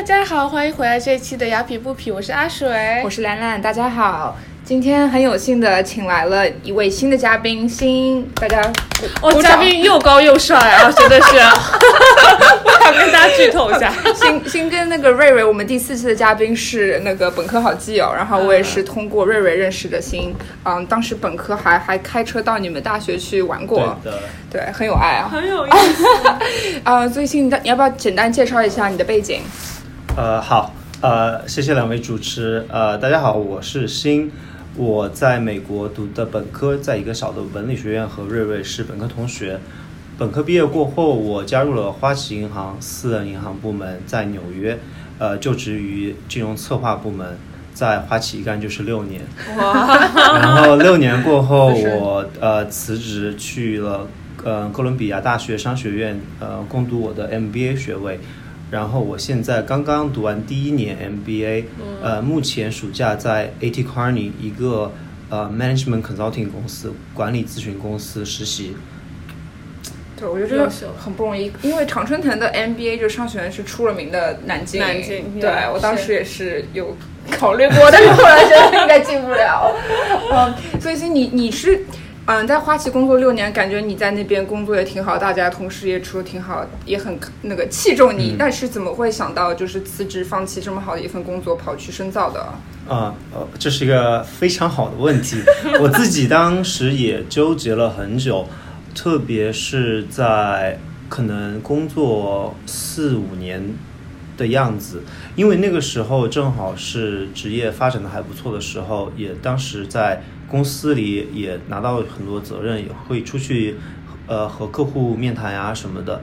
大家好，欢迎回来这一期的雅痞不痞，我是阿水，我是兰兰，大家好。今天很有幸的请来了一位新的嘉宾，新大家哦，嘉宾又高又帅啊，真的是，我想跟大家剧透一下，新新跟那个瑞瑞，我们第四期的嘉宾是那个本科好基友，然后我也是通过瑞瑞认识的新，嗯，当时本科还还开车到你们大学去玩过，对，很有爱啊，很有意思。啊，最近你要不要简单介绍一下你的背景？呃，好，呃，谢谢两位主持，呃，大家好，我是新。我在美国读的本科，在一个小的文理学院，和瑞瑞是本科同学。本科毕业过后，我加入了花旗银行私人银行部门，在纽约，呃，就职于金融策划部门，在花旗一干就是六年。哇！然后六年过后，我呃辞职去了呃哥伦比亚大学商学院，呃攻读我的 MBA 学位。然后我现在刚刚读完第一年 MBA，呃，目前暑假在 AT Kearney 一个呃 Management Consulting 公司管理咨询公司实习。对，我觉得这个很不容易，因为常春藤的 MBA 就是商学院是出了名的难进。难进。对我当时也是有考虑过，但是后来觉得应该进不了。嗯，所以你你是。嗯，在花旗工作六年，感觉你在那边工作也挺好，大家同事也处的挺好，也很那个器重你。但是怎么会想到就是辞职放弃这么好的一份工作，跑去深造的？啊，呃，这是一个非常好的问题，我自己当时也纠结了很久，特别是在可能工作四五年的样子，因为那个时候正好是职业发展的还不错的时候，也当时在。公司里也拿到很多责任，也会出去，呃，和客户面谈呀什么的，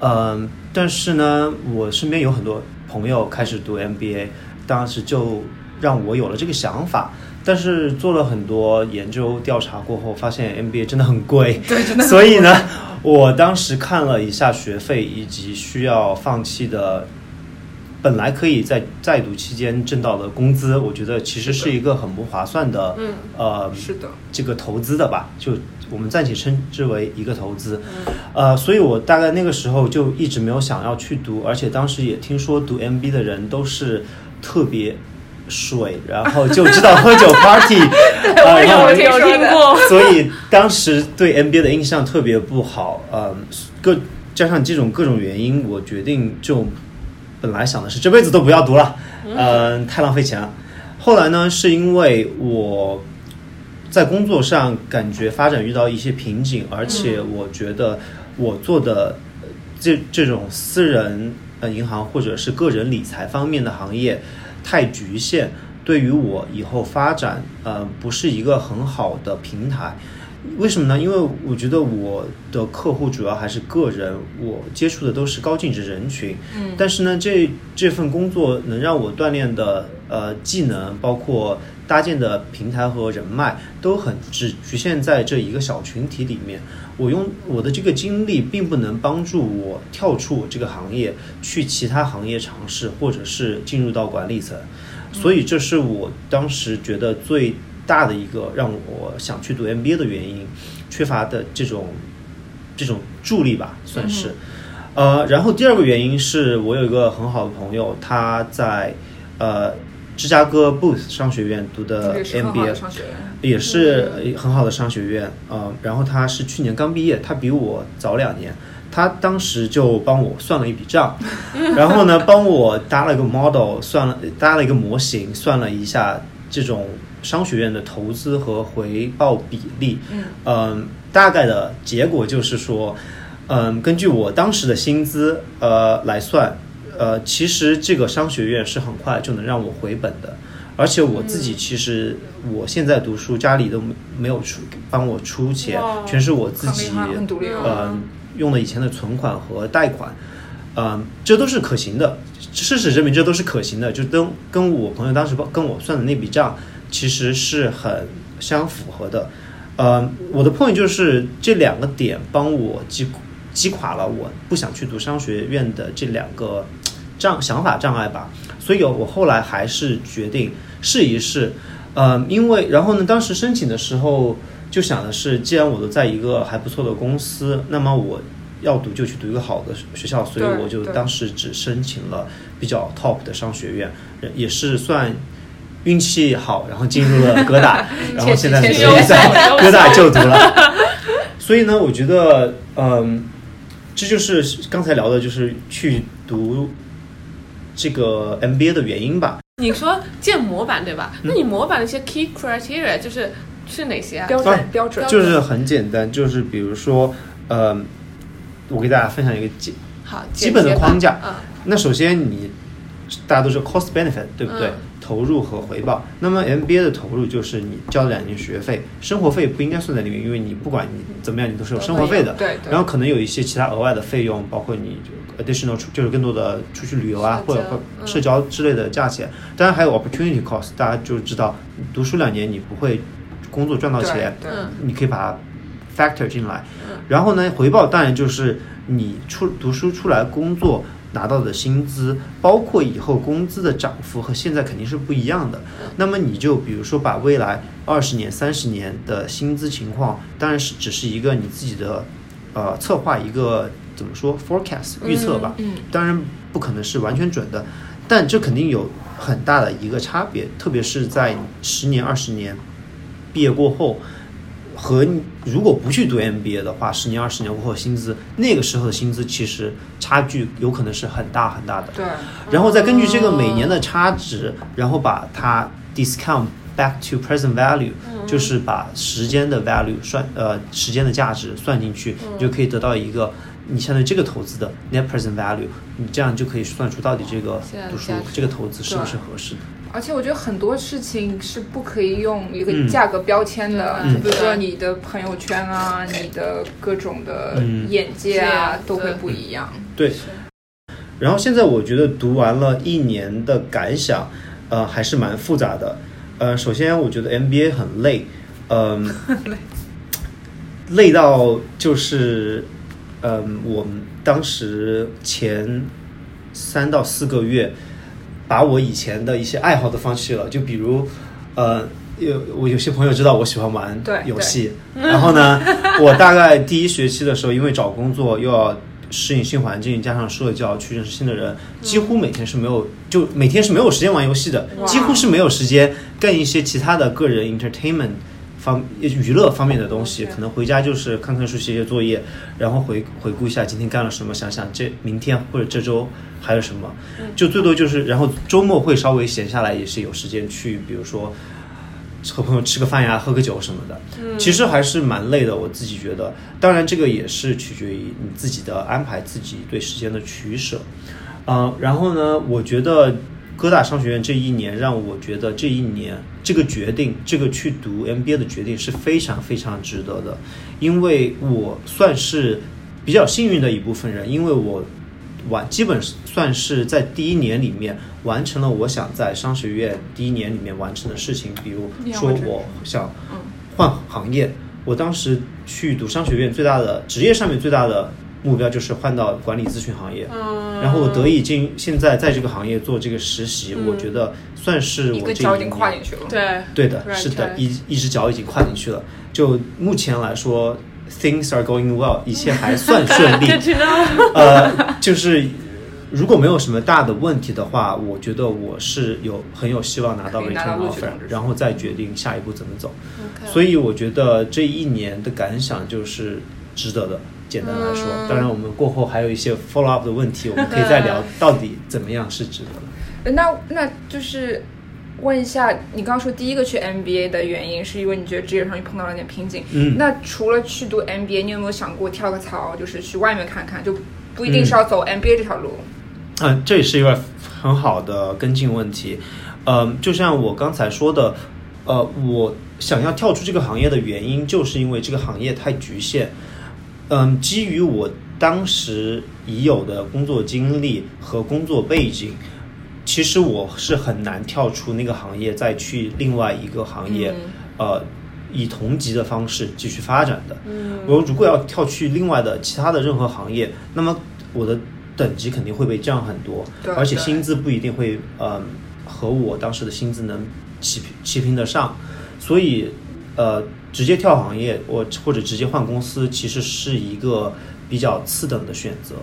嗯，但是呢，我身边有很多朋友开始读 MBA，当时就让我有了这个想法，但是做了很多研究调查过后，发现 MBA 真的很贵，对，真的，所以呢，我当时看了一下学费以及需要放弃的。本来可以在在读期间挣到的工资，我觉得其实是一个很不划算的，嗯，呃，是的，这个投资的吧，就我们暂且称之为一个投资，呃，所以我大概那个时候就一直没有想要去读，而且当时也听说读 MB 的人都是特别水，然后就知道喝酒 party，对，我有听过，所以当时对 MBA 的印象特别不好，嗯，各加上这种各种原因，我决定就。本来想的是这辈子都不要读了，嗯，太浪费钱了。后来呢，是因为我在工作上感觉发展遇到一些瓶颈，而且我觉得我做的这这种私人呃银行或者是个人理财方面的行业太局限，对于我以后发展呃不是一个很好的平台。为什么呢？因为我觉得我的客户主要还是个人，我接触的都是高净值人群。嗯，但是呢，这这份工作能让我锻炼的呃技能，包括搭建的平台和人脉，都很只局限在这一个小群体里面。我用我的这个经历，并不能帮助我跳出我这个行业，去其他行业尝试，或者是进入到管理层。所以，这是我当时觉得最。大的一个让我想去读 MBA 的原因，缺乏的这种这种助力吧，算是。呃，然后第二个原因是我有一个很好的朋友，他在呃芝加哥 Booth 商学院读的 MBA，也是很好的商学院。呃，然后他是去年刚毕业，他比我早两年，他当时就帮我算了一笔账，然后呢，帮我搭了一个 model，算了搭了一个模型，算了一下这种。商学院的投资和回报比例，嗯，大概的结果就是说，嗯，根据我当时的薪资，呃，来算，呃，其实这个商学院是很快就能让我回本的，而且我自己其实我现在读书，家里都没有出帮我出钱，全是我自己，嗯，用的以前的存款和贷款，嗯，这都是可行的，事实证明这都是可行的，就跟跟我朋友当时跟我算的那笔账。其实是很相符合的，呃，我的 point 就是这两个点帮我击击垮了我不想去读商学院的这两个障想法障碍吧，所以我后来还是决定试一试，呃，因为然后呢，当时申请的时候就想的是，既然我都在一个还不错的公司，那么我要读就去读一个好的学校，所以我就当时只申请了比较 top 的商学院，也是算运气好，然后进入了哥大，然后现在确实所以在哥大就读了。所以呢，我觉得，嗯，这就是刚才聊的，就是去读这个 MBA 的原因吧。你说建模板对嗯吧？那你模板的一些 key criteria 就是是哪些啊？标准标准就是很简单，就是比如说，呃，我给大家分享一个基好，基本的框架嗯，那首先你大家都知道 cost benefit 对不对？嗯投入和回报。那么 MBA 的投入就是你交了两年学费，生活费不应该算在里面，因为你不管你怎么样，你都是有生活费的。对对然后可能有一些其他额外的费用，包括你 additional 就是更多的出去旅游啊，或者社交之类的价钱。当然还有 opportunity cost，大家就知道读书两年你不会工作赚到钱，你可以把它 factor 进来嗯。然后呢，回报当然就是你出读书出来工作拿到的薪资，包括以后工资的涨幅和现在肯定是不一样的。那么你就比如说把未来二十年、三十年的薪资情况，当然是只是一个你自己的呃策划一个怎么说 forecast 预测吧，嗯当然不可能是完全准的，但这肯定有很大的一个差别，特别是在十年、二十年毕业过后，和你如果不去读 MBA 的话，十年、二十年过后薪资，那个时候的薪资其实差距有可能是很大很大的。对然后再根据这个每年的差值，然后把它 discount back to present value，、就是把时间的 value 算呃时间的价值算进去，你就可以得到一个你相当于这个投资的 net present value，你这样就可以算出到底这个读书这个投资是不是合适的。而且我觉得很多事情是不可以用一个嗯。价格标签的，嗯。比如说你的朋友圈啊，你的各种的嗯眼界啊，对都会不一样。对，然后现在我觉得读完了一年的感想，呃，还是蛮复杂的。呃，首先我觉得 MBA 很累，嗯、累到就是，嗯、我们当时前三到四个月，把我以前的一些爱好都放弃了，就比如，呃。有我有些朋友知道我喜欢玩对游戏，然后呢，我大概第一学期的时候，因为找工作又要适应新环境，加上社交去认识新的人，几乎每天是没有就每天是没有时间玩游戏的，几乎是没有时间干一些其他的个人 entertainment 方娱乐方面的东西，可能回家就是看看书、写写作业，然后回回顾一下今天干了什么，想想这明天或者这周还有什么，就最多就是，然后周末会稍微闲下来，也是有时间去，比如说。和朋友吃个饭呀，喝个酒什么的，其实还是蛮累的。我自己觉得，当然这个也是取决于你自己的安排，自己对时间的取舍。呃，然后呢，我觉得哥大商学院这一年让我觉得这一年这个决定，这个去读 MBA 的决定是非常非常值得的，因为我算是比较幸运的一部分人，因为我完基本算是在第一年里面完成了我想在商学院第一年里面完成的事情，比如说我想换行业，我当时去读商学院最大的职业上面最大的目标就是换到管理咨询行业，嗯，然后我得以进现在在这个行业做这个实习，我觉得算是我这个脚已经一年跨进去了。对对的，是的，一一只脚已经跨进去了。就目前来说，things are going well，一切还算顺利。呃，就是如果没有什么大的问题的话，我觉得我是有很有希望拿到 return offer，然后再决定下一步怎么走。所以我觉得这一年的感想就是值得的。简单来说，嗯当然我们过后还有一些 follow up 的问题，我们可以再聊到底怎么样是值得的。呃 那那就是问一下，你刚刚说第一个去 MBA 的原因，是因为你觉得职业上碰到了点瓶颈。嗯那除了去读 MBA，你有没有想过跳个槽，就是去外面看看，就不一定是要走 MBA 这条路？嗯，这也是一个很好的跟进问题。嗯，就像我刚才说的，呃，我想要跳出这个行业的原因，就是因为这个行业太局限。嗯，基于我当时已有的工作经历和工作背景，其实我是很难跳出那个行业，再去另外一个行业，呃，以同级的方式继续发展的。嗯。我如果要跳去另外的其他的任何行业，那么我的等级肯定会被降很多，对而且薪资不一定会呃和我当时的薪资能齐平齐平得上，所以呃直接跳行业，我或者直接换公司，其实是一个比较次等的选择。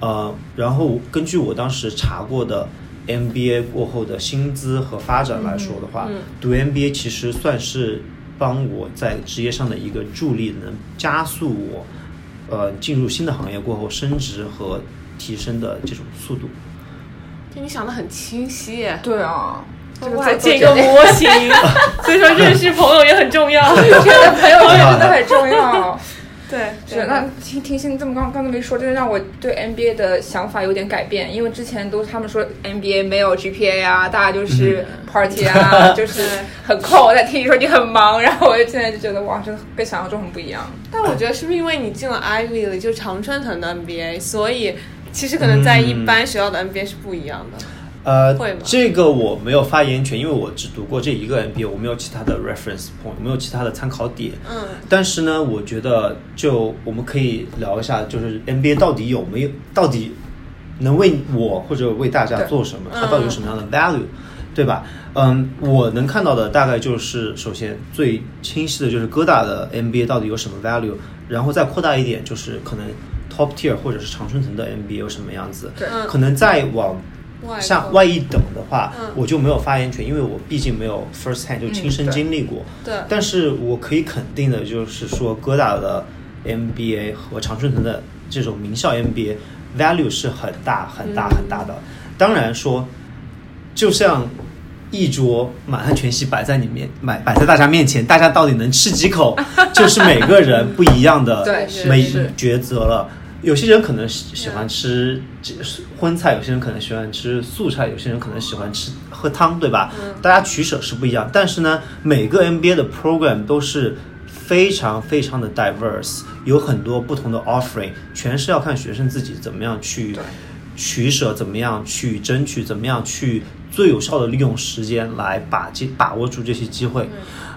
呃，然后根据我当时查过的 MBA 过后的薪资和发展来说的话，嗯读 MBA 其实算是帮我在职业上的一个助力，能加速我呃进入新的行业过后升职和提升的这种速度。就你想的很清晰耶。对啊，这个我还建一个模型，所以说认识朋友也很重要。认识朋友真的很重要。对，是，那听听欣这么刚刚才没说，真的让我对 NBA 的想法有点改变。因为之前都他们说 NBA 没有 GPA 啊，大家就是 party 啊，就是很空。我在听你说你很忙，然后我就现在就觉得哇，真的跟想象中很不一样。但我觉得是不是因为你进了 Ivy 里，就是常春藤的 NBA，所以其实可能在一般学校的 NBA 是不一样的。呃这个我没有发言权，因为我只读过这一个 MBA，我没有其他的 reference point，没有其他的参考点。嗯，但是呢，我觉得就我们可以聊一下，就是 NBA 到底有没有，到底能为我或者为大家做什么？嗯它到底有什么样的 value，对吧？嗯，我能看到的大概就是，首先最清晰的就是哥大的 NBA 到底有什么 value，然后再扩大一点，就是可能 top tier 或者是常春藤的 NBA 有什么样子。对嗯可能再往外国下外一等的话，嗯我就没有发言权，因为我毕竟没有 first hand 就亲身经历过。对但是我可以肯定的就是说，哥大的 MBA 和常春藤的这种名校 MBA value 是很大很大很大的。当然说，就像一桌满汉全席摆在你面，摆摆在大家面前，大家到底能吃几口，就是每个人不一样的对是每是抉择了。有些人可能喜喜欢吃这荤菜，有些人可能喜欢吃素菜，有些人可能喜欢吃喝汤，对吧？大家取舍是不一样，但是呢，每个 MBA 的 program 都是非常非常的 diverse，有很多不同的 offering，全是要看学生自己怎么样去取舍，怎么样去争取，怎么样去最有效的利用时间来把这把握住这些机会。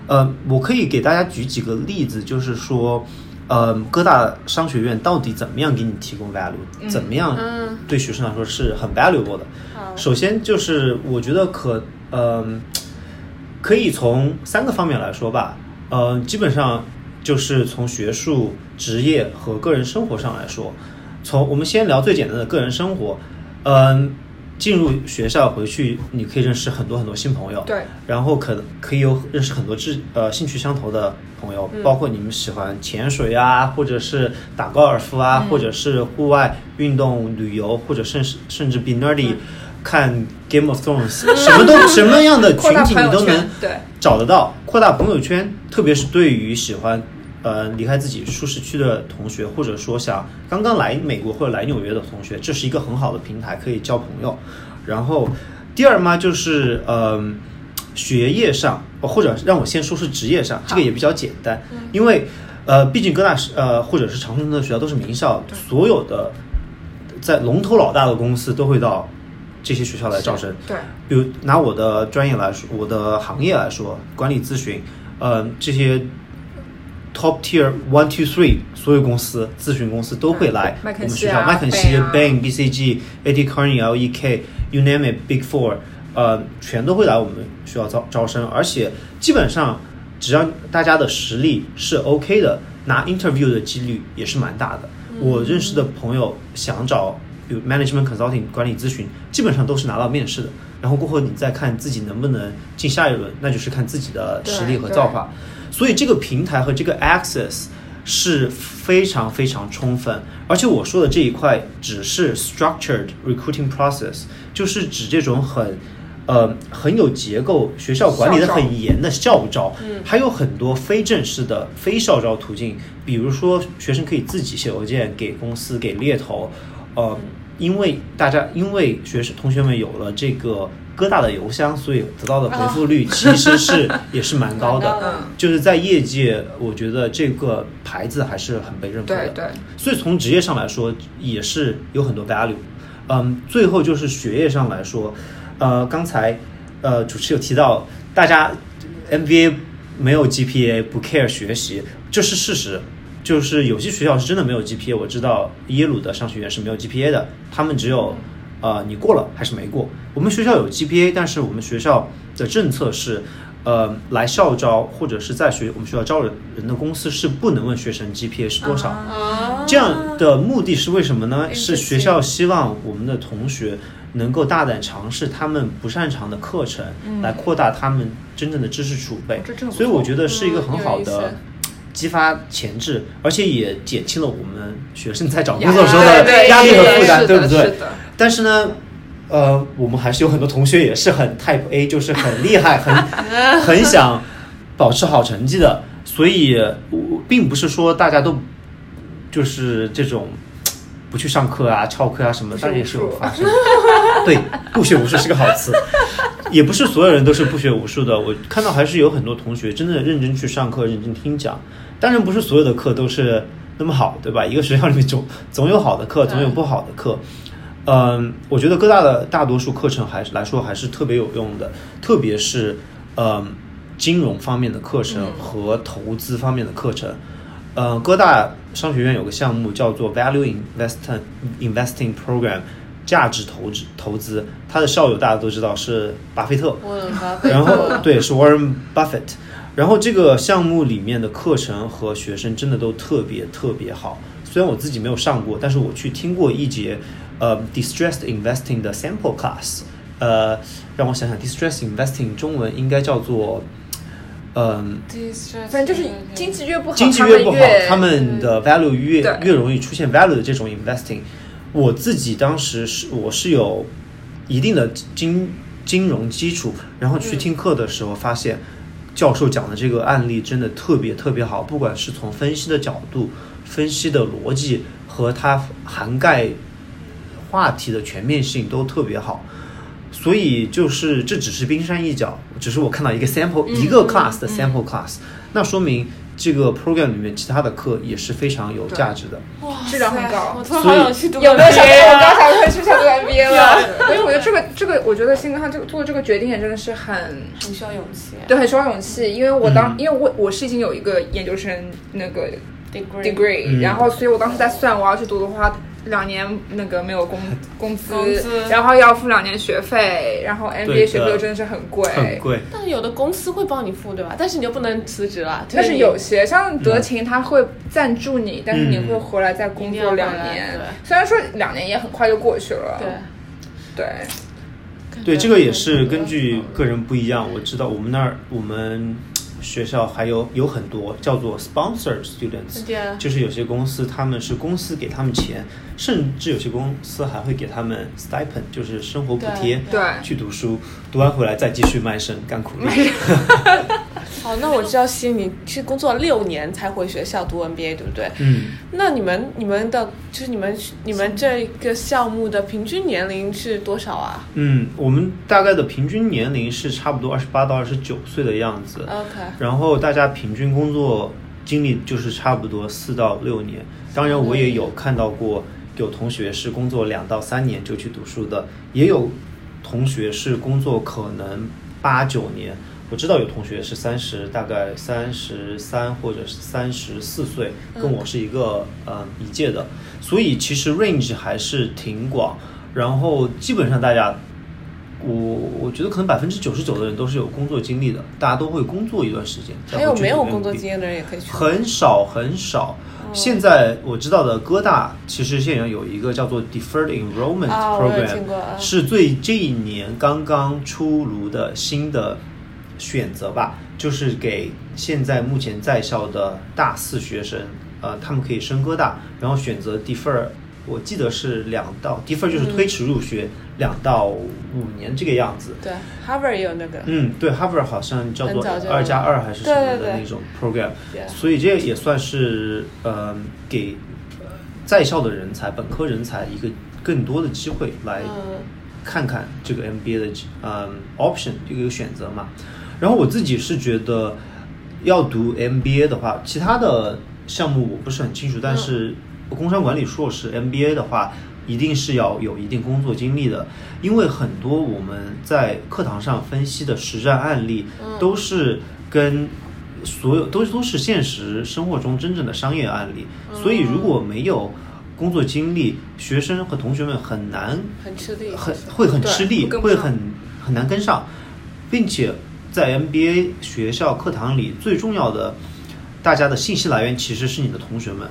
呃，我可以给大家举几个例子，就是说。呃，各大商学院到底怎么样给你提供 value？、怎么样嗯对学生来说是很 valuable 的？好首先就是我觉得可，嗯、可以从三个方面来说吧。呃，基本上就是从学术、职业和个人生活上来说。从我们先聊最简单的个人生活，嗯、进入学校回去，你可以认识很多很多新朋友。对，然后可可以有认识很多志呃兴趣相投的朋友，包括你们喜欢潜水啊，或者是打高尔夫啊，或者是户外运动、旅游，或者甚至甚至 be nerdy，、看 Game of Thrones，什么都什么样的群体你都能对。找得到，扩大朋友圈，特别是对于喜欢呃离开自己舒适区的同学，或者说想刚刚来美国或者来纽约的同学，这是一个很好的平台，可以交朋友。然后第二嘛，就是嗯、学业上，哦或者让我先说是职业上，这个也比较简单，因为呃，毕竟各大是呃或者是长春藤的学校都是名校，所有的在龙头老大的公司都会到这些学校来招生。对，比如拿我的专业来说，我的行业来说，管理咨询，呃，这些 top tier one two three 所有公司咨询公司都会来我们学校，啊麦肯锡、Bain、BCG、AT Kearney、LEK，you name it，Big Four，呃，全都会来我们学校招招生，而且基本上只要大家的实力是 OK 的，拿 interview 的几率也是蛮大的。我认识的朋友想找比如 management consulting 管理咨询，基本上都是拿到面试的，然后过后你再看自己能不能进下一轮，那就是看自己的实力和造化。所以这个平台和这个 access 是非常非常充分，而且我说的这一块只是 structured recruiting process，就是指这种很。呃，很有结构，学校管理的很严的校招，还有很多非正式的非校招途径，比如说学生可以自己写邮件给公司、给猎头，呃，因为大家因为学生同学们有了这个哥大的邮箱，所以得到的回复率其实是、也是蛮高的。高 就是在业界，我觉得这个牌子还是很被认可的。对对，所以从职业上来说，也是有很多 value。嗯，最后就是学业上来说，呃，刚才呃主持有提到，大家 MBA 没有 GPA 不 care 学习，这是事实。就是有些学校是真的没有 GPA，我知道耶鲁的商学院是没有 GPA 的，他们只有呃你过了还是没过。我们学校有 GPA，但是我们学校的政策是，呃，来校招或者是在学我们学校招人人的公司是不能问学生 GPA 是多少。啊，这样的目的是为什么呢？是学校希望我们的同学能够大胆尝试他们不擅长的课程，来扩大他们真正的知识储备所以我觉得是一个很好的思激发潜质，而且也减轻了我们学生在找工作时候的压力和负担，对不对？但是呢，呃，我们还是有很多同学也是很 Type A，就是很厉害，很 很想保持好成绩的，所以我并不是说大家都就是这种不去上课啊、翘课啊什么，不学当然也是有发生。对，不学无术是个好词，也不是所有人都是不学无术的。我看到还是有很多同学真的认真去上课、认真听讲。当然，不是所有的课都是那么好，对吧？一个学校里面总总有好的课，总有不好的课。嗯，我觉得哥大的大多数课程还是来说还是特别有用的，特别是嗯金融方面的课程和投资方面的课程。嗯，哥大商学院有个项目叫做 Value Investing Investing Program，价值投资投资，他的校友大家都知道是巴菲特然后对是 Warren Buffett，然后这个项目里面的课程和学生真的都特别特别好。虽然我自己没有上过，但是我去听过一节呃 Distressed Investing 的 sample class，呃，让我想想 Distressed Investing 中文应该叫做嗯。反正就是经济越不好，经济越不好，他们的 value 越对越容易出现 value 的这种 investing。我自己当时是我是有一定的金金融基础，然后去听课的时候发现，教授讲的这个案例真的特别特别好，不管是从分析的角度、分析的逻辑和它涵盖话题的全面性都特别好。所以就是这只是冰山一角，只是我看到一个 sample、一个 class 的 sample class，、那说明这个 program 里面其他的课也是非常有价值的。哇质量很高我突然好想去读有没有想我啊刚才会去想读 MBA 了？所以我觉得这个这个，我觉得新哥他这个做这个决定也真的是很很需要勇气。对，很需要勇气。因为我当、嗯因为我我是已经有一个研究生那个 degree degree，、嗯然后所以我当时在算我要去读的话，两年那个没有工 工资，工资然后要付两年学费，然后 MBA 学费又真的是很贵。很贵，但是有的公司会帮你付，对吧？但是你又不能辞职了。但是有些嗯像德勤，他会赞助你，但是你会回来再工作两年来。虽然说两年也很快就过去了，对，对，对，这个也是根据个人不一样。我知道我们那儿我们学校还有有很多叫做 sponsor students，就是有些公司他们是公司给他们钱，甚至有些公司还会给他们 stipend，就是生活补贴，对去读书，读完回来再继续卖身干苦力。好，那我知道西你是工作六年才回学校读 MBA，对不对？嗯，那你们你们的就是你们你们这个项目的平均年龄是多少啊嗯，我们大概的平均年龄是差不多二十八到二十九岁的样子，？OK，然后大家平均工作经历就是差不多四到六年。当然，我也有看到过有同学是工作两到三年就去读书的，也有同学是工作可能八九年。我知道有同学是三十，大概三十三或者是三十四岁，跟我是一个呃一届的，所以其实 range 还是挺广。然后基本上大家我我觉得可能百分之九十九的人都是有工作经历的，大家都会工作一段时间。才还有没有工作经验的人也可以去？很少很少。现在我知道的哥大其实现在有一个叫做 Deferred Enrollment Program，、啊是最这一年刚刚出炉的新的选择吧，就是给现在目前在校的大四学生，呃，他们可以升哥大，然后选择 Defer，我记得是两到 Defer 就是推迟入学两到五年这个样子。对，Harvard 也有那个。嗯，对，Harvard 好像叫做二加二还是什么的那种 program，对对对所以这也算是呃给呃在校的人才、本科人才一个更多的机会来嗯。看看这个 MBA 的嗯 option 这个选择嘛。然后我自己是觉得要读 MBA 的话，其他的项目我不是很清楚，但是工商管理硕士 MBA 的话，一定是要有一定工作经历的，因为很多我们在课堂上分析的实战案例都是跟所有都都是现实生活中真正的商业案例，所以如果没有工作经历，学生和同学们很难很吃力，很会很吃力，会很很难跟上，并且在 MBA 学校课堂里最重要的，大家的信息来源其实是你的同学们。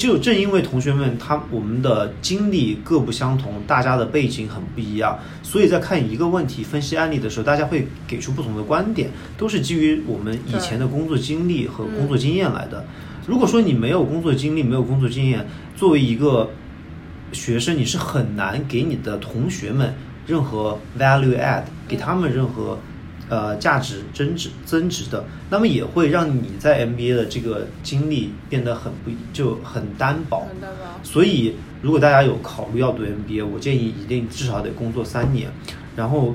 就正因为同学们他我们的经历各不相同，大家的背景很不一样，所以在看一个问题、分析案例的时候，大家会给出不同的观点，都是基于我们以前的工作经历和工作经验来的。如果说你没有工作经历、没有工作经验，作为一个学生，你是很难给你的同学们任何 value add，给他们任何呃价值增值增值的，那么也会让你在 MBA 的这个经历变得很不就很单薄。很单薄所以，如果大家有考虑要读 MBA，我建议一定至少得工作三年。然后，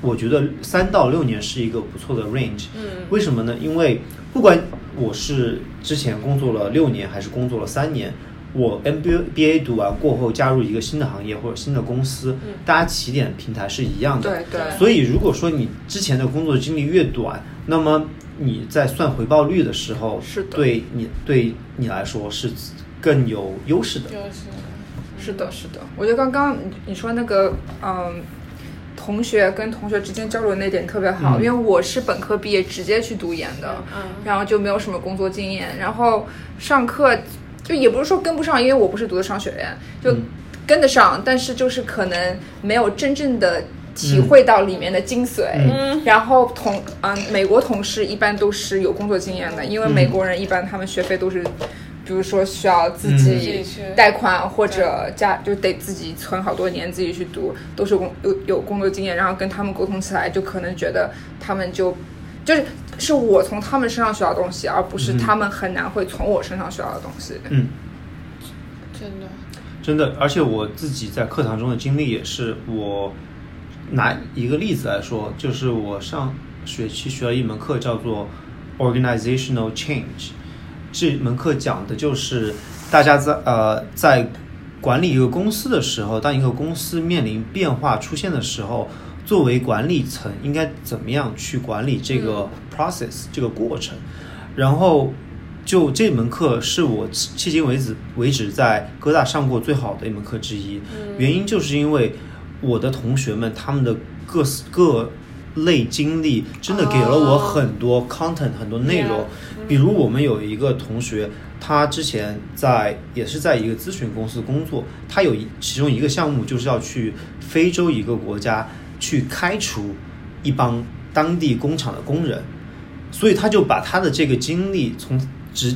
我觉得三到六年是一个不错的 range。嗯为什么呢？因为不管我是之前工作了六年还是工作了三年，我 MBA 读完过后加入一个新的行业或者新的公司，嗯大家起点平台是一样的。对对所以，如果说你之前的工作经历越短，那么你在算回报率的时候，是的对你对你来说是更有优势的。就是是的，是的。我觉得刚刚你你说那个，嗯，同学跟同学之间交流那点特别好，嗯因为我是本科毕业直接去读研的，嗯然后就没有什么工作经验，然后上课就也不是说跟不上，因为我不是读的商学院，就嗯。跟得上，但是就是可能没有真正的。体会到里面的精髓，嗯。然后同嗯、美国同事一般都是有工作经验的，因为嗯。美国人一般他们学费都是，比如说需要自嗯。己贷款或者家就得自己存好多年自己去读，都是工有有工作经验，然后跟他们沟通起来，就可能觉得他们就就是是我从他们身上学到东西，而不是嗯。他们很难会从我身上学到的东西。嗯，真的，真的，而且我自己在课堂中的经历也是，我拿一个例子来说，就是我上学期学了一门课叫做 Organizational Change，这门课讲的就是大家在呃在管理一个公司的时候，当一个公司面临变化出现的时候，作为管理层应该怎么样去管理这个 process、这个过程，然后。就这门课是我迄今为止为止在哥大上过最好的一门课之一，原因就是因为我的同学们他们的各各类经历真的给了我很多 content、很多内容。比如我们有一个同学，他之前在也是在一个咨询公司工作，他有一其中一个项目就是要去非洲一个国家去开除一帮当地工厂的工人，所以他就把他的这个经历从直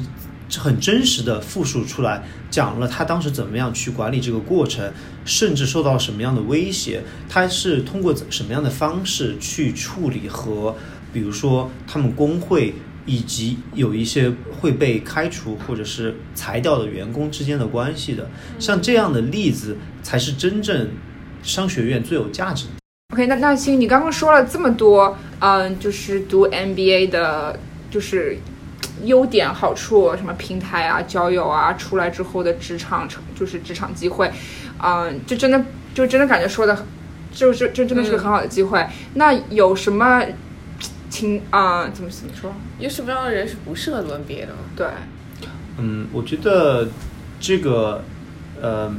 很真实的复述出来，讲了他当时怎么样去管理这个过程，甚至受到什么样的威胁，他是通过什么样的方式去处理和，比如说他们工会以及有一些会被开除或者是裁掉的员工之间的关系的，像这样的例子才是真正商学院最有价值的。OK，那那行，你刚刚说了这么多，嗯，就是读 MBA 的，就是优点、好处，什么平台啊、交友啊，出来之后的职场，就是职场机会，嗯，就真的就真的感觉说的，就是就真的是个很好的机会。那有什么情啊、怎么怎么说？有什么样的人是不适合读 MBA 的吗？对，嗯，我觉得这个呃，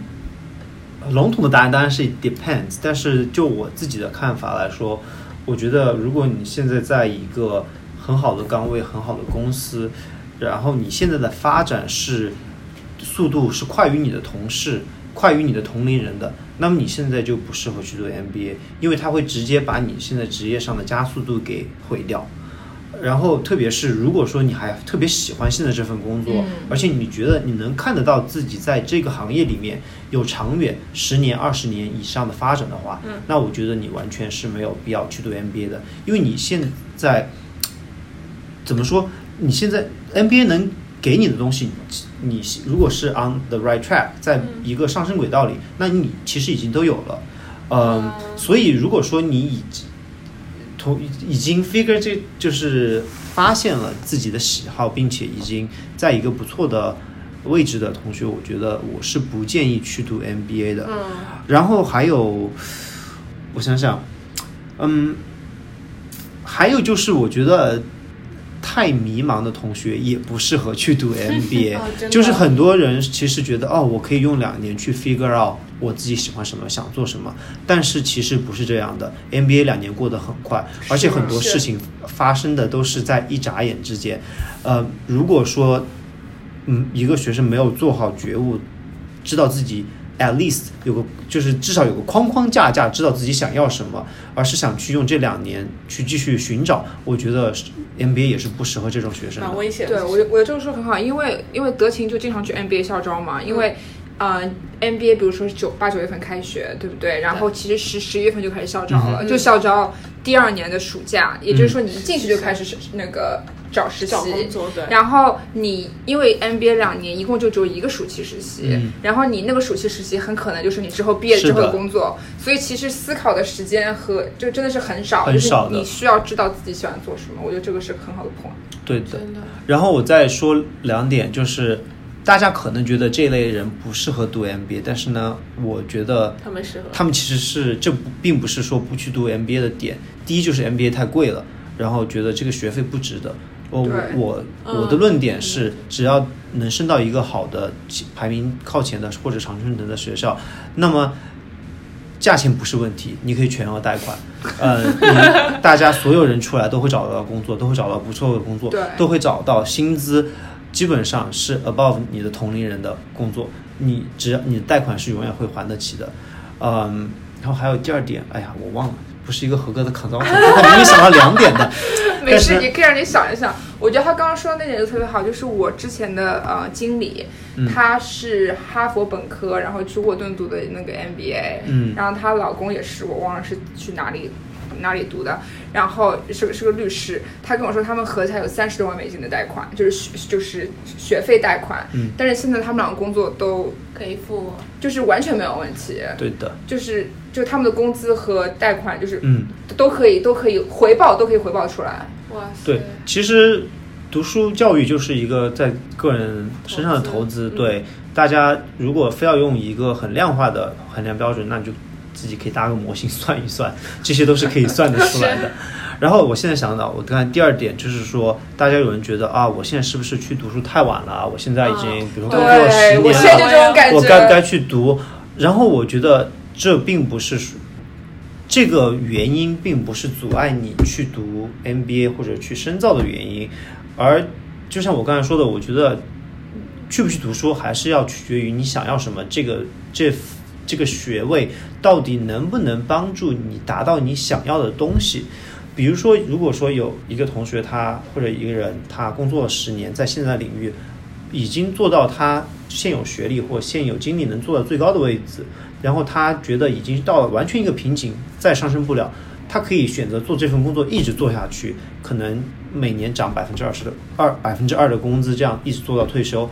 笼统的答案当然是 depends，但是就我自己的看法来说，我觉得如果你现在在一个很好的岗位、很好的公司，然后你现在的发展是速度是快于你的同事、快于你的同龄人的，那么你现在就不适合去做 MBA，因为它会直接把你现在职业上的加速度给毁掉。然后，特别是如果说你还特别喜欢现在这份工作，嗯而且你觉得你能看得到自己在这个行业里面有长远十年、二十年以上的发展的话，嗯那我觉得你完全是没有必要去读 MBA 的，因为你现在怎么说？你现在 MBA 能给你的东西，你你如果是 on the right track，在一个上升轨道里，那你其实已经都有了。嗯，所以如果说你已经同已经 figure 这就是发现了自己的喜好，并且已经在一个不错的位置的同学，我觉得我是不建议去读 MBA 的。嗯，然后还有，我想想，嗯，还有就是我觉得太迷茫的同学也不适合去读 MBA，、哦就是很多人其实觉得哦，我可以用两年去 figure out 我自己喜欢什么，想做什么，但是其实不是这样的，NBA 两年过得很快，而且很多事情发生的都是在一眨眼之间，呃，如果说嗯，一个学生没有做好觉悟，知道自己 at least 有个就是至少有个框框架架，知道自己想要什么，而是想去用这两年去继续寻找，我觉得是 MBA 也是不适合这种学生的。蛮危险。对，我我觉得这个说得很好，因为因为德勤就经常去 NBA 校招嘛，因为。呃，NBA 比如说是九八九月份开学，对不对？然后其实十十一月份就开始校招了，就校招第二年的暑假，也就是说你一进去就开始是那个找实习找工作对然后你因为 NBA 两年一共就只有一个暑期实习，嗯然后你那个暑期实习很可能就是你之后毕业之后的的工作，所以其实思考的时间和就真的是很少，很少的就是你需要知道自己喜欢做什么，我觉得这个是很好的 point。对的。的，然后我再说两点，就是大家可能觉得这类人不适合读 MBA，但是呢，我觉得他们适合。他们其实是这不并不是说不去读 MBA 的点。第一就是 MBA 太贵了，然后觉得这个学费不值得。我我嗯我的论点是，只要能升到一个好的排名靠前的或者常春藤的学校，那么价钱不是问题，你可以全额贷款。呃，大家所有人出来都会找到工作，都会找到不错的工作，都会找到薪资基本上是 above 你的同龄人的工作，你只要你的贷款是永远会还得起的。嗯，然后还有第二点，哎呀，我忘了，不是一个合格的 consultant，我明明想到两点的，没事，你可以让你想一想。我觉得他刚刚说的那点就特别好，就是我之前的呃经理，嗯她是哈佛本科，然后去沃顿读的那个 MBA，嗯然后她老公也是，我忘了是去哪里哪里读的，然后是个是个律师，他跟我说他们合起来有三十多万美金的贷款，就是学就是学费贷款，嗯但是现在他们两个工作都可以付，就是完全没有问题，对的，就是就他们的工资和贷款就是嗯。都可以都可以回报都可以回报出来。哇塞！对，其实读书教育就是一个在个人身上的投资。投资对，大家如果非要用一个很量化的衡量标准，那你就自己可以搭个模型算一算，这些都是可以算得出来的。然后我现在想到，我看第二点就是说，大家有人觉得啊，我现在是不是去读书太晚了？我现在已经啊比如工作十对，我年了。我该不该去读？然后我觉得这并不是属这个原因，并不是阻碍你去读 MBA 或者去深造的原因，而就像我刚才说的，我觉得去不去读书还是要取决于你想要什么。这个这这个学位到底能不能帮助你达到你想要的东西？比如说，如果说有一个同学他或者一个人他工作了十年，在现在领域已经做到他现有学历或现有经历能做到最高的位置，然后他觉得已经到了完全一个瓶颈，再上升不了，他可以选择做这份工作一直做下去，可能每年涨百分之二十的二百分之二的工资，这样一直做到退休，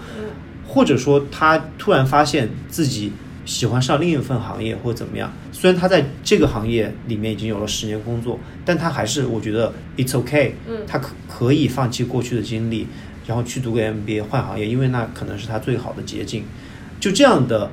或者说他突然发现自己喜欢上另一份行业或者怎么样，虽然他在这个行业里面已经有了十年工作，但他还是我觉得 it's okay，嗯他可可以放弃过去的经历，然后去读个 MBA 换行业，因为那可能是他最好的捷径。就这样的，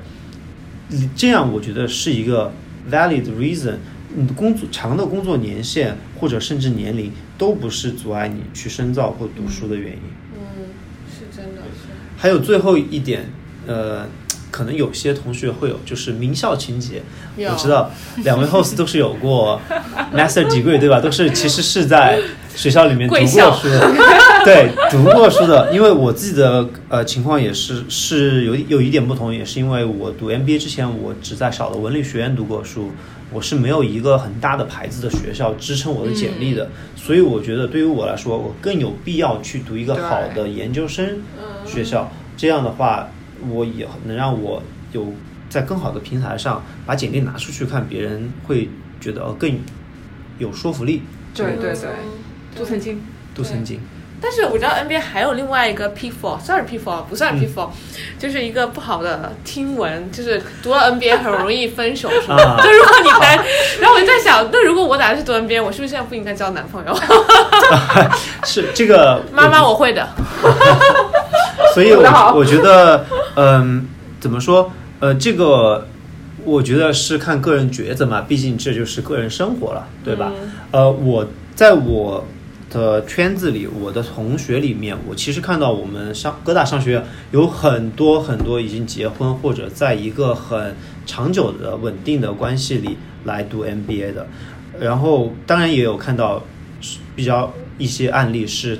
这样我觉得是一个 valid reason。你的工作长的工作年限或者甚至年龄都不是阻碍你去深造或读书的原因。嗯，是真的是。还有最后一点，呃，可能有些同学会有就是名校情节。我知道两位 host 都是有过 master degree 对吧？都是其实是在学校里面读过书的，对，读过书的。因为我自己的呃情况也是是有有一点不同，也是因为我读 MBA 之前，我只在少的文理学院读过书。我是没有一个很大的牌子的学校支撑我的简历的，所以我觉得对于我来说，我更有必要去读一个好的研究生学校。这样的话，我也能让我有在更好的平台上把简历拿出去看，别人会觉得呃更有说服力。对对对，嗯都曾经。都曾经，但是我知道 NBA 还有另外一个 P4，算是 P4 不算 P4，、就是一个不好的听闻，就是读了 NBA 很容易分手，是吗？啊就如果你单，然后我就在想，那如果我打算去读 NBA，我是不是现在不应该交男朋友？是这个妈妈，我会的。所以我我觉得，嗯，怎么说？呃，这个我觉得是看个人抉择嘛，毕竟这就是个人生活了，对吧？呃，我在我的圈子里，我的同学里面，我其实看到我们上各大商学院有很多很多已经结婚或者在一个很长久的稳定的关系里来读 MBA 的，然后当然也有看到比较一些案例是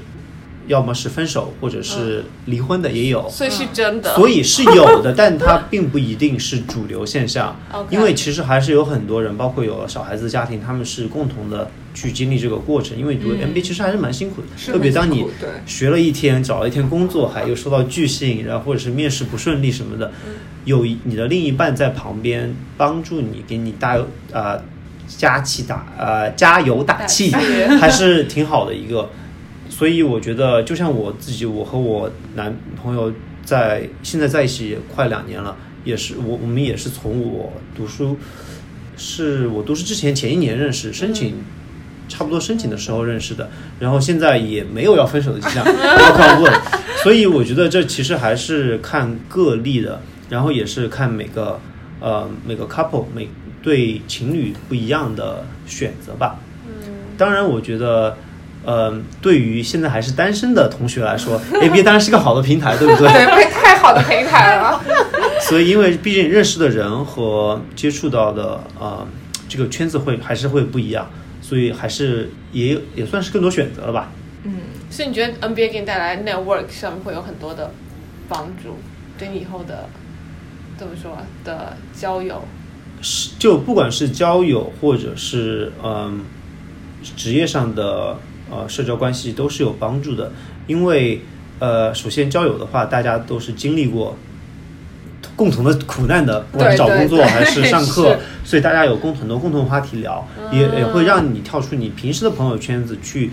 要么是分手，或者是离婚的也有。所以是真的。所以是有的，但它并不一定是主流现象因为其实还是有很多人，包括有了小孩子的家庭，他们是共同的去经历这个过程。因为读 MBA 其实还是蛮辛苦的，是特别当你学了一天，找了一天工作，还又收到拒信，然后或者是面试不顺利什么的，有你的另一半在旁边帮助你，给你加油呃加气打呃加油，打气还是挺好的一个。所以我觉得，就像我自己，我和我男朋友在现在在一起也快两年了，也是我我们也是从我读书，是我读书之前前一年认识，申请、差不多申请的时候认识的，然后现在也没有要分手的迹象，不要靠问。所以我觉得这其实还是看个例的，然后也是看每个呃每个 couple 每对情侣不一样的选择吧。当然，我觉得，呃，对于现在还是单身的同学来说，ABA 当然是个好的平台，对不对？对，会太好的平台了。所以，因为毕竟认识的人和接触到的呃这个圈子会还是会不一样，所以还是也也算是更多选择了吧。嗯所以你觉得 NBA 给你带来 network 上面会有很多的帮助，对你以后的怎么说啊的交友？是就不管是交友或者是嗯、职业上的呃社交关系都是有帮助的，因为呃首先交友的话，大家都是经历过共同的苦难的，不管是找工作还是上课是，所以大家有共同的共同话题聊，也也会让你跳出你平时的朋友圈子去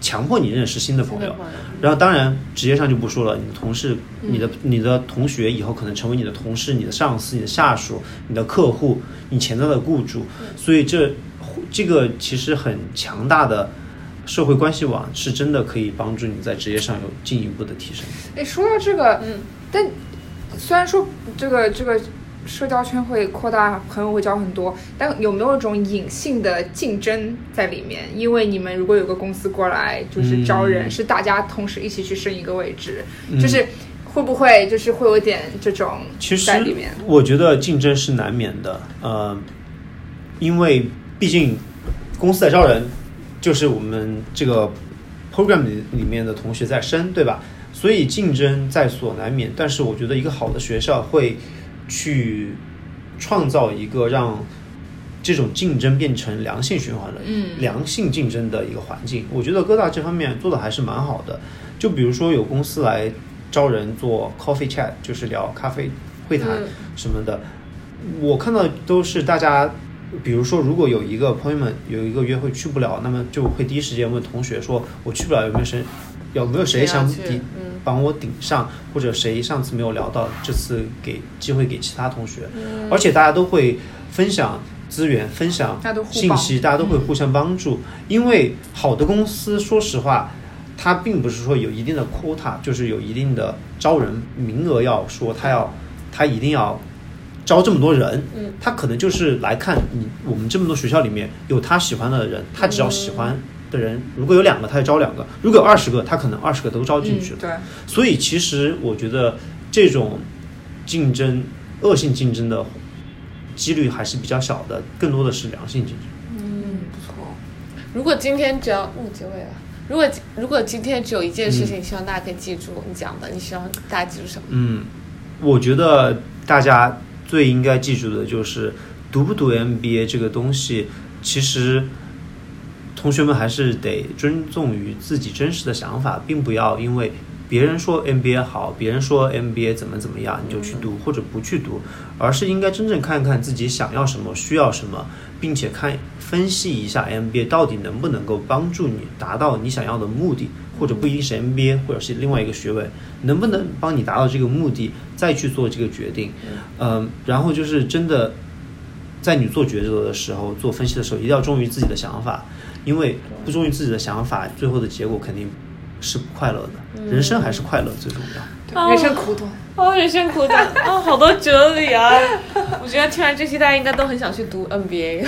强迫你认识新的朋友。然后当然职业上就不说了，你的同事、你的你的同学以后可能成为你的同事、你的上司、你的下属、你的客户、你潜在的雇主，所以这这个其实很强大的社会关系网是真的可以帮助你在职业上有进一步的提升。哎，说到这个，嗯，但虽然说这个这个社交圈会扩大，朋友会交很多，但有没有一种隐性的竞争在里面？因为你们如果有个公司过来就是招人，嗯是大家同时一起去升一个位置，嗯就是会不会就是会有点这种其实在里面？我觉得竞争是难免的，呃，因为毕竟公司在招人，就是我们这个 program 里里面的同学在升，对吧？所以竞争在所难免。但是我觉得一个好的学校会去创造一个让这种竞争变成良性循环的、嗯良性竞争的一个环境。我觉得哥大这方面做的还是蛮好的。就比如说有公司来招人做 coffee chat，就是聊咖啡会谈嗯什么的，我看到都是大家。比如说，如果有一个朋友们有一个约会去不了，那么就会第一时间问同学说：“我去不了，有没有谁有没有谁想谁要去抵嗯。帮我顶上，或者谁上次没有聊到，这次给机会给其他同学，嗯。而且大家都会分享资源，分享信息，大家都会互相帮助。因为好的公司，说实话，它并不是说有一定的 quota，就是有一定的招人名额要说他要他一定要招这么多人，嗯，他可能就是来看你我们这么多学校里面有他喜欢的人，他只要喜欢的人，如果有两个他就招两个，如果有二十个，他可能二十个都招进去了。嗯，对，所以其实我觉得这种竞争、恶性竞争的几率还是比较小的，更多的是良性竞争。嗯，不错。如果今天只要嗯结尾了，如果如果今天只有一件事情，希望大家可以记住你讲的，你希望大家记住什么？嗯，我觉得大家最应该记住的就是读不读 MBA 这个东西，其实同学们还是得尊重于自己真实的想法，并不要因为别人说 MBA 好，别人说 MBA 怎么怎么样，你就去读或者不去读，而是应该真正看看自己想要什么，需要什么，并且看分析一下 MBA 到底能不能够帮助你达到你想要的目的，或者不一定是 MBA，或者是另外一个学位，能不能帮你达到这个目的，再去做这个决定。嗯，然后就是真的，在你做抉择的时候，做分析的时候，一定要忠于自己的想法，因为不忠于自己的想法，最后的结果肯定是不快乐的。人生还是快乐最重要。对人生苦短。哦，人生苦短哦，好多哲理啊！我觉得听完这期，大家应该都很想去读 NBA。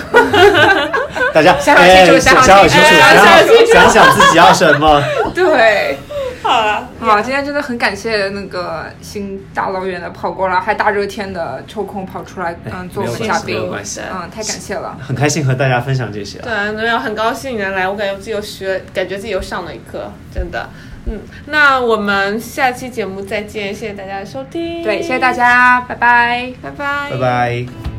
大家想想哎清楚想想想清楚想清楚，想想想清楚想想自己要什么。对，好好了。好，今天真的很感谢那个新大老远的跑过来，还大热天的抽空跑出来，嗯，做我们嘉宾嗯，太感谢了。很开心和大家分享这些、啊。对，没有很高兴你能来，我感觉自己又学，感觉自己又上了一课，真的。嗯，那我们下期节目再见，谢谢大家的收听。对，谢谢大家，拜拜。拜拜，拜拜。